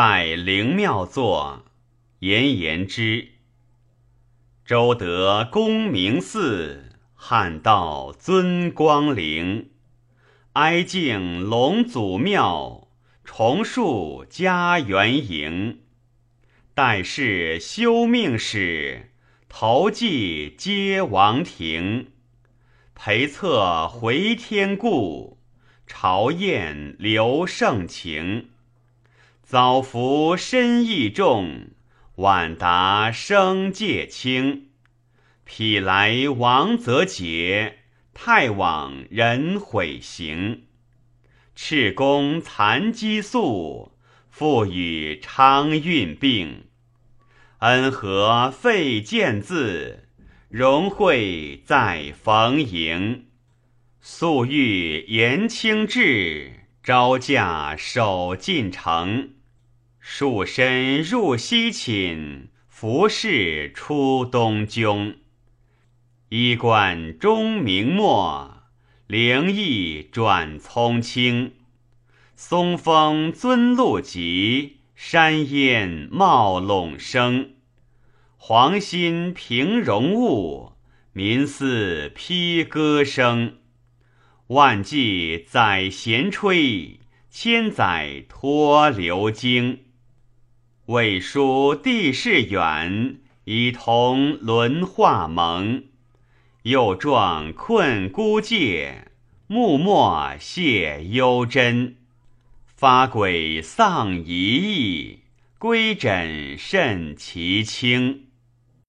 拜灵庙坐，言言之。周德功名寺，汉道尊光陵。哀敬龙祖庙，重树家园营。待世修命史，投祭皆王庭。陪策回天顾，朝宴留盛情。早服身义重，晚达生戒轻。匹来王则节，太往人悔行。赤公残疾素，复与昌运并。恩和废见字，荣惠再逢迎。素欲言清志，招驾守进城。束身入西寝，服饰出东宫。衣冠钟明末，灵异转葱青。松风尊露急，山烟冒陇生。黄心平容物，民似披歌声。万骑载弦吹，千载托流经。魏书地势远，以同轮化盟。又壮困孤界，目没谢幽真。发鬼丧遗意，归枕甚其轻。